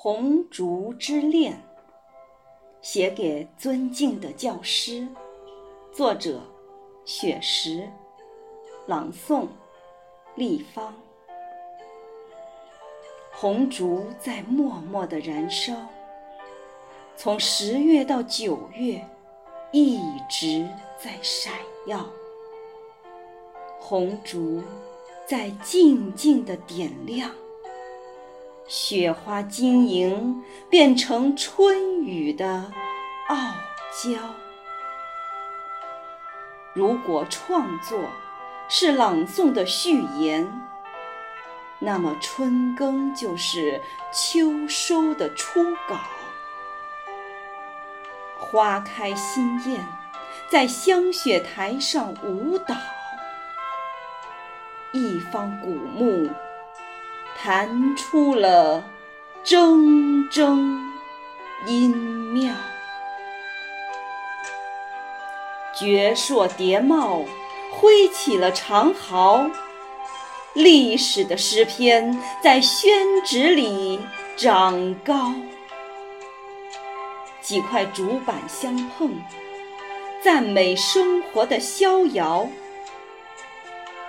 红烛之恋》，写给尊敬的教师。作者：雪石。朗诵：立方。红烛在默默的燃烧，从十月到九月，一直在闪耀。红烛在静静的点亮。雪花晶莹，变成春雨的傲娇。如果创作是朗诵的序言，那么春耕就是秋收的初稿。花开新艳，在香雪台上舞蹈。一方古木。弹出了铮铮音妙，绝硕叠帽挥起了长毫，历史的诗篇在宣纸里长高。几块竹板相碰，赞美生活的逍遥。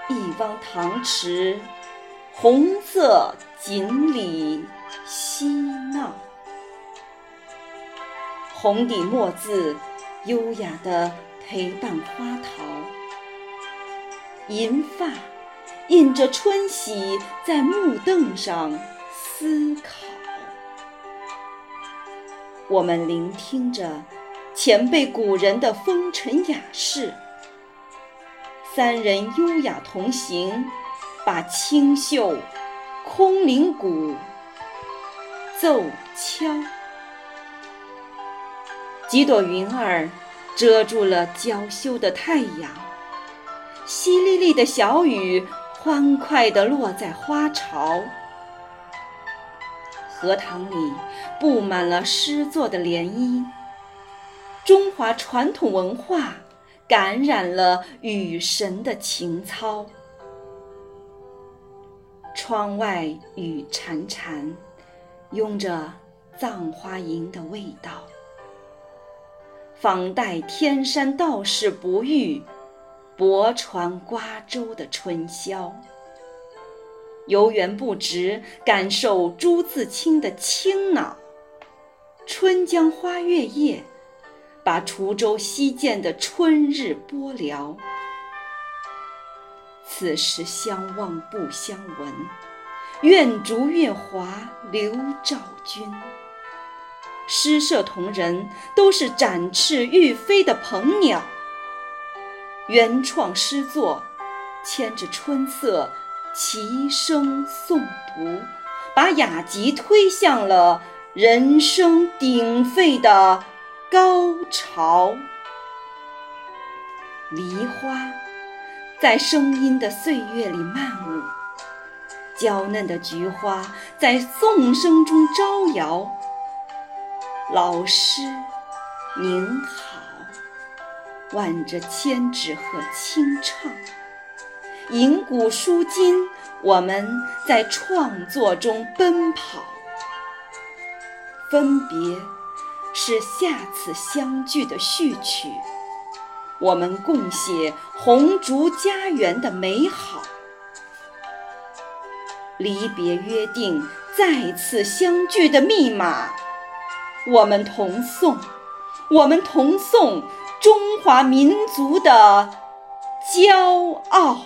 一汪塘池。红色锦鲤嬉闹，红底墨字优雅地陪伴花桃，银发印着春喜，在木凳上思考。我们聆听着前辈古人的风尘雅事，三人优雅同行。把清秀空灵鼓奏敲，几朵云儿遮住了娇羞的太阳，淅沥沥的小雨欢快地落在花潮，荷塘里布满了诗作的涟漪，中华传统文化感染了雨神的情操。窗外雨潺潺，拥着葬花吟的味道。仿代天山道士不遇，泊船瓜洲的春宵。游园不值，感受朱自清的清脑。春江花月夜，把滁州西涧的春日播聊。此时相望不相闻，愿逐月华流照君。诗社同仁都是展翅欲飞的鹏鸟，原创诗作牵着春色齐声诵读，把雅集推向了人声鼎沸的高潮。梨花。在声音的岁月里漫舞，娇嫩的菊花在颂声中招摇。老师您好，挽着千纸鹤轻唱，银古书今，我们在创作中奔跑。分别是下次相聚的序曲。我们共写红烛家园的美好，离别约定再次相聚的密码。我们同颂，我们同颂中华民族的骄傲。